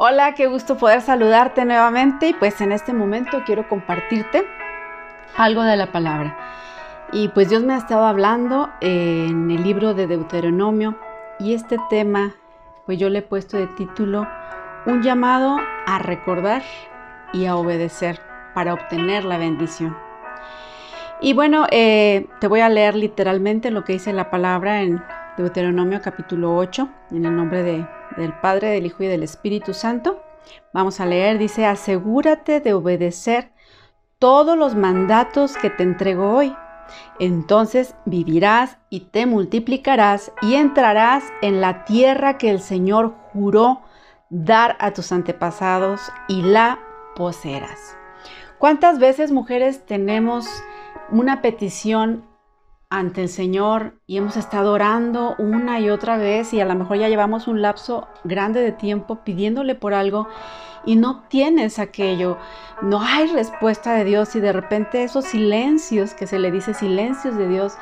Hola, qué gusto poder saludarte nuevamente y pues en este momento quiero compartirte algo de la palabra. Y pues Dios me ha estado hablando en el libro de Deuteronomio y este tema pues yo le he puesto de título Un llamado a recordar y a obedecer para obtener la bendición. Y bueno, eh, te voy a leer literalmente lo que dice la palabra en Deuteronomio capítulo 8, en el nombre del Padre, del Hijo y del Espíritu Santo. Vamos a leer, dice, asegúrate de obedecer todos los mandatos que te entrego hoy. Entonces vivirás y te multiplicarás y entrarás en la tierra que el Señor juró dar a tus antepasados y la poseerás. ¿Cuántas veces mujeres tenemos una petición ante el Señor y hemos estado orando una y otra vez y a lo mejor ya llevamos un lapso grande de tiempo pidiéndole por algo y no tienes aquello, no hay respuesta de Dios y de repente esos silencios que se le dice silencios de Dios,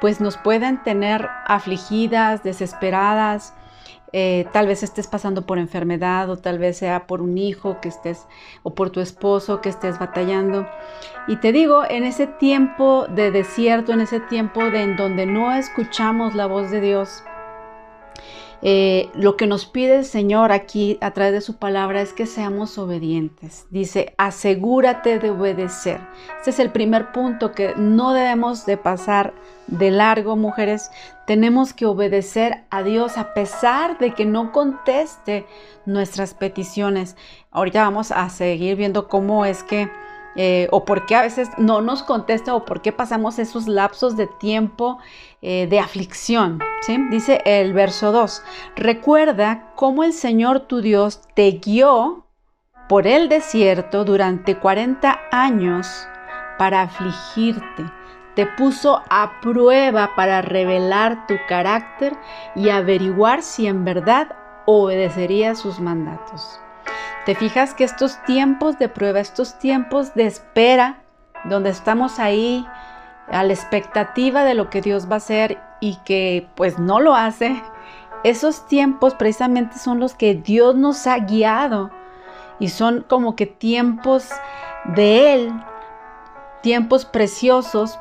pues nos pueden tener afligidas, desesperadas, eh, tal vez estés pasando por enfermedad o tal vez sea por un hijo que estés o por tu esposo que estés batallando. Y te digo, en ese tiempo de desierto, en ese tiempo de en donde no escuchamos la voz de Dios, eh, lo que nos pide el Señor aquí a través de su palabra es que seamos obedientes. Dice, asegúrate de obedecer. Este es el primer punto que no debemos de pasar de largo, mujeres. Tenemos que obedecer a Dios a pesar de que no conteste nuestras peticiones. Ahorita vamos a seguir viendo cómo es que eh, o por qué a veces no nos contesta o por qué pasamos esos lapsos de tiempo eh, de aflicción. Dice el verso 2, recuerda cómo el Señor tu Dios te guió por el desierto durante 40 años para afligirte. Te puso a prueba para revelar tu carácter y averiguar si en verdad obedecería sus mandatos. Te fijas que estos tiempos de prueba, estos tiempos de espera, donde estamos ahí a la expectativa de lo que Dios va a hacer y que pues no lo hace, esos tiempos precisamente son los que Dios nos ha guiado y son como que tiempos de Él, tiempos preciosos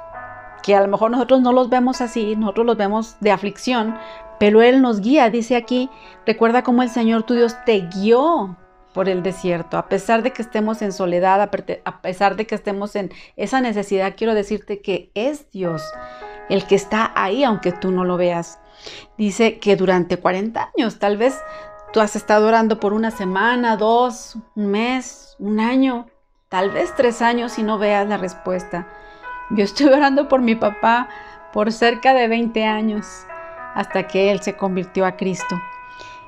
que a lo mejor nosotros no los vemos así, nosotros los vemos de aflicción, pero Él nos guía, dice aquí, recuerda cómo el Señor tu Dios te guió por el desierto, a pesar de que estemos en soledad, a pesar de que estemos en esa necesidad, quiero decirte que es Dios el que está ahí, aunque tú no lo veas. Dice que durante 40 años, tal vez tú has estado orando por una semana, dos, un mes, un año, tal vez tres años y no veas la respuesta. Yo estoy orando por mi papá por cerca de 20 años, hasta que él se convirtió a Cristo.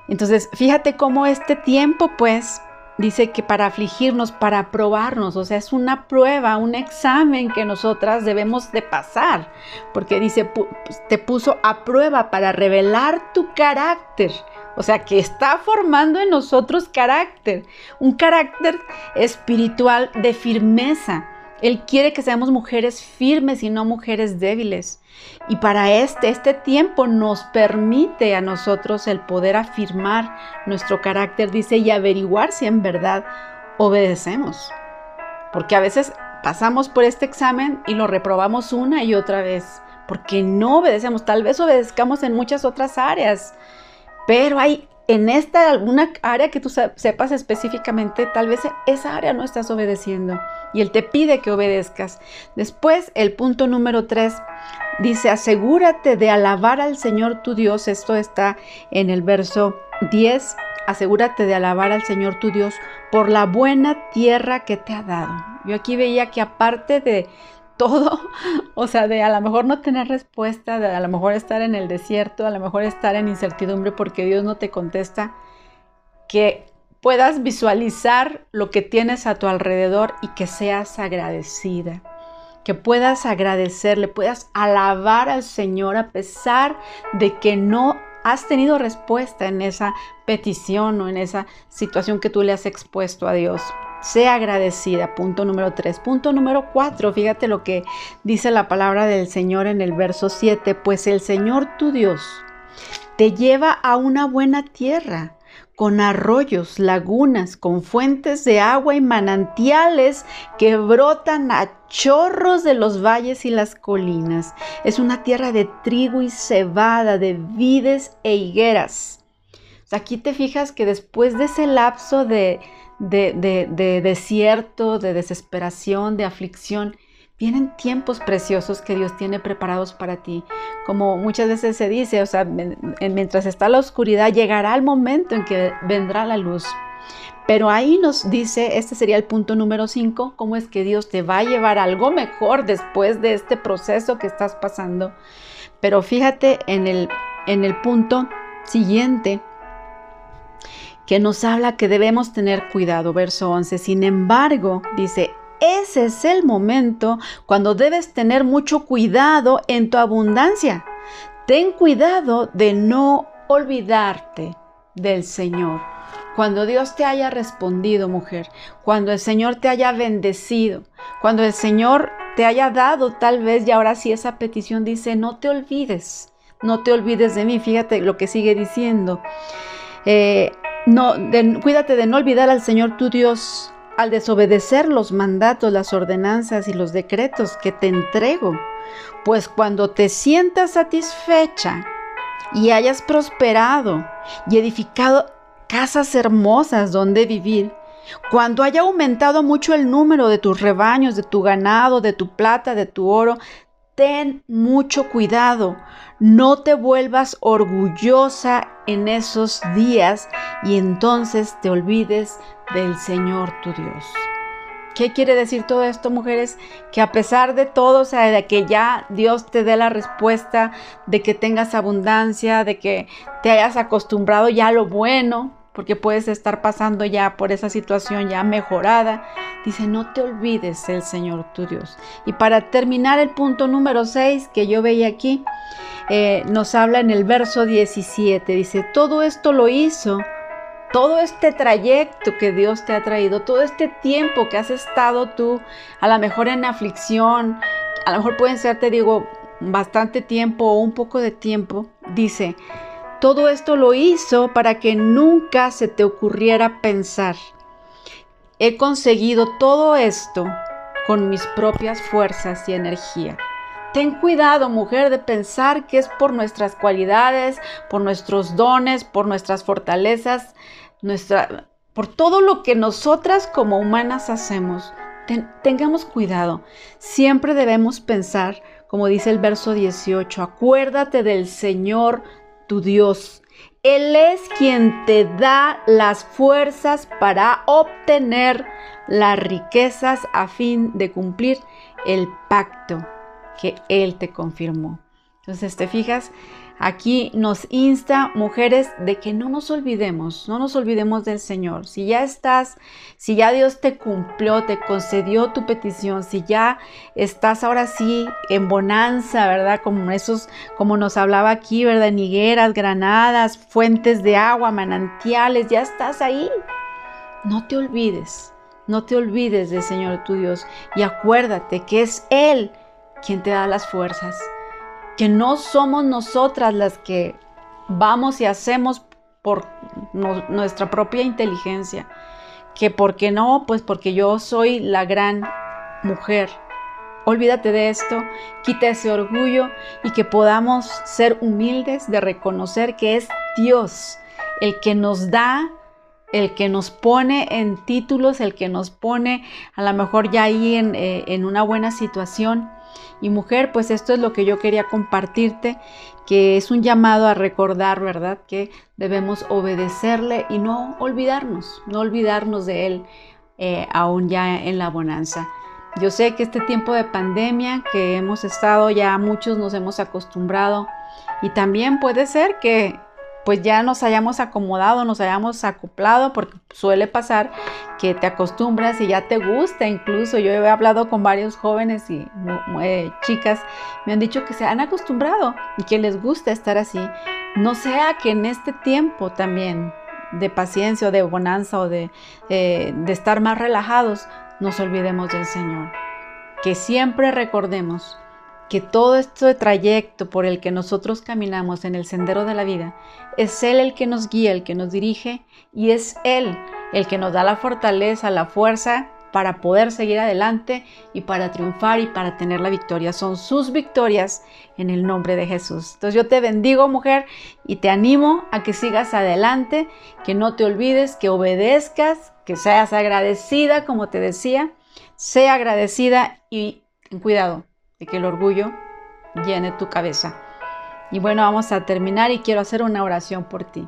Entonces, fíjate cómo este tiempo, pues, dice que para afligirnos, para probarnos, o sea, es una prueba, un examen que nosotras debemos de pasar, porque dice, pues, te puso a prueba para revelar tu carácter, o sea, que está formando en nosotros carácter, un carácter espiritual de firmeza, él quiere que seamos mujeres firmes y no mujeres débiles. Y para este, este tiempo nos permite a nosotros el poder afirmar nuestro carácter, dice, y averiguar si en verdad obedecemos. Porque a veces pasamos por este examen y lo reprobamos una y otra vez, porque no obedecemos. Tal vez obedezcamos en muchas otras áreas, pero hay en esta alguna área que tú sepas específicamente, tal vez esa área no estás obedeciendo y Él te pide que obedezcas. Después, el punto número tres dice, asegúrate de alabar al Señor tu Dios. Esto está en el verso 10. Asegúrate de alabar al Señor tu Dios por la buena tierra que te ha dado. Yo aquí veía que aparte de todo, o sea, de a lo mejor no tener respuesta, de a lo mejor estar en el desierto, a lo mejor estar en incertidumbre porque Dios no te contesta, que puedas visualizar lo que tienes a tu alrededor y que seas agradecida, que puedas agradecerle, puedas alabar al Señor a pesar de que no has tenido respuesta en esa petición o en esa situación que tú le has expuesto a Dios. Sea agradecida, punto número 3. Punto número 4, fíjate lo que dice la palabra del Señor en el verso 7, pues el Señor tu Dios te lleva a una buena tierra, con arroyos, lagunas, con fuentes de agua y manantiales que brotan a chorros de los valles y las colinas. Es una tierra de trigo y cebada, de vides e higueras. Aquí te fijas que después de ese lapso de, de, desierto, de desesperación, de aflicción, vienen tiempos preciosos que Dios tiene preparados para ti. Como muchas veces se dice, o sea, mientras está la oscuridad, llegará el momento en que vendrá la luz. Pero ahí nos dice, este sería el punto número 5, cómo es que Dios te va a llevar algo mejor después de este proceso que estás pasando. Pero fíjate en el, en el punto siguiente, que nos habla que debemos tener cuidado. Verso 11. Sin embargo, dice, ese es el momento cuando debes tener mucho cuidado en tu abundancia. Ten cuidado de no olvidarte del Señor. Cuando Dios te haya respondido, mujer, cuando el Señor te haya bendecido, cuando el Señor te haya dado tal vez, y ahora sí esa petición dice, no te olvides, no te olvides de mí. Fíjate lo que sigue diciendo. Eh, no, cuídate de no olvidar al Señor tu Dios al desobedecer los mandatos, las ordenanzas y los decretos que te entrego. Pues cuando te sientas satisfecha y hayas prosperado y edificado casas hermosas donde vivir, cuando haya aumentado mucho el número de tus rebaños, de tu ganado, de tu plata, de tu oro, ten mucho cuidado. No te vuelvas orgullosa en esos días y entonces te olvides del Señor tu Dios. ¿Qué quiere decir todo esto, mujeres? Que a pesar de todo, o sea, de que ya Dios te dé la respuesta, de que tengas abundancia, de que te hayas acostumbrado ya a lo bueno, porque puedes estar pasando ya por esa situación ya mejorada. Dice, no te olvides el Señor tu Dios. Y para terminar el punto número 6 que yo veía aquí, eh, nos habla en el verso 17. Dice, todo esto lo hizo, todo este trayecto que Dios te ha traído, todo este tiempo que has estado tú, a lo mejor en aflicción, a lo mejor pueden ser, te digo, bastante tiempo o un poco de tiempo, dice, todo esto lo hizo para que nunca se te ocurriera pensar. He conseguido todo esto con mis propias fuerzas y energía. Ten cuidado, mujer, de pensar que es por nuestras cualidades, por nuestros dones, por nuestras fortalezas, nuestra, por todo lo que nosotras como humanas hacemos. tengamos cuidado. Siempre debemos pensar, como dice el verso 18, acuérdate del Señor tu Dios. Él es quien te da las fuerzas para obtener las riquezas a fin de cumplir el pacto que Él te confirmó. Entonces, ¿te fijas? Aquí nos insta, mujeres, de que no nos olvidemos, no nos olvidemos del Señor. Si ya estás, si ya Dios te cumplió, te concedió tu petición, si ya estás ahora sí en bonanza, ¿verdad? Como esos, como nos hablaba aquí, ¿verdad? En higueras, granadas, fuentes de agua, manantiales, ya estás ahí. No te olvides, no te olvides del Señor tu Dios y acuérdate que es Él quien te da las fuerzas que no somos nosotras las que vamos y hacemos por nuestra propia inteligencia, que porque no, pues porque yo soy la gran mujer. Olvídate de esto, quita ese orgullo y que podamos ser humildes de reconocer que es Dios el que nos da, el que nos pone en títulos, el que nos pone a lo mejor ya ahí en, eh, en una buena situación y mujer, pues esto es lo que yo quería compartirte, que es un llamado a recordar, ¿verdad? Que debemos obedecerle y no olvidarnos, no olvidarnos de Él eh, aún ya en la bonanza. Yo sé que este tiempo de pandemia que hemos estado ya muchos nos hemos acostumbrado y también puede ser que pues ya nos hayamos acomodado, nos hayamos acoplado, porque suele pasar que te acostumbras y ya te gusta incluso. Yo he hablado con varios jóvenes y eh, chicas, me han dicho que se han acostumbrado y que les gusta estar así. No sea que en este tiempo también de paciencia o de bonanza o de, eh, de estar más relajados, nos olvidemos del Señor. Que siempre recordemos que todo este trayecto por el que nosotros caminamos en el sendero de la vida, es Él el que nos guía, el que nos dirige y es Él el que nos da la fortaleza, la fuerza para poder seguir adelante y para triunfar y para tener la victoria. Son sus victorias en el nombre de Jesús. Entonces yo te bendigo mujer y te animo a que sigas adelante, que no te olvides, que obedezcas, que seas agradecida, como te decía, sea agradecida y cuidado de que el orgullo llene tu cabeza. Y bueno, vamos a terminar y quiero hacer una oración por ti.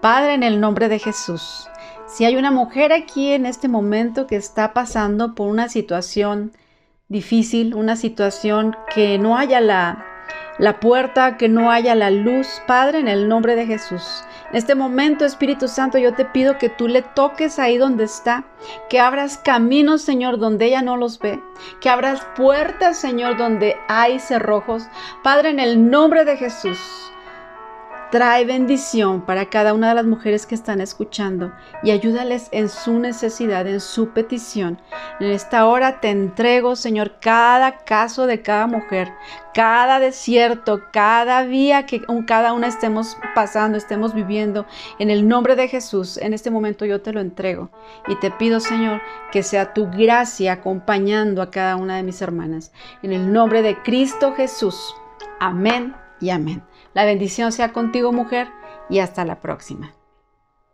Padre, en el nombre de Jesús, si hay una mujer aquí en este momento que está pasando por una situación difícil, una situación que no haya la, la puerta, que no haya la luz, Padre, en el nombre de Jesús. En este momento, Espíritu Santo, yo te pido que tú le toques ahí donde está, que abras caminos, Señor, donde ella no los ve, que abras puertas, Señor, donde hay cerrojos. Padre, en el nombre de Jesús. Trae bendición para cada una de las mujeres que están escuchando y ayúdales en su necesidad, en su petición. En esta hora te entrego, Señor, cada caso de cada mujer, cada desierto, cada día que cada una estemos pasando, estemos viviendo. En el nombre de Jesús, en este momento yo te lo entrego y te pido, Señor, que sea tu gracia acompañando a cada una de mis hermanas. En el nombre de Cristo Jesús. Amén y amén. La bendición sea contigo mujer y hasta la próxima.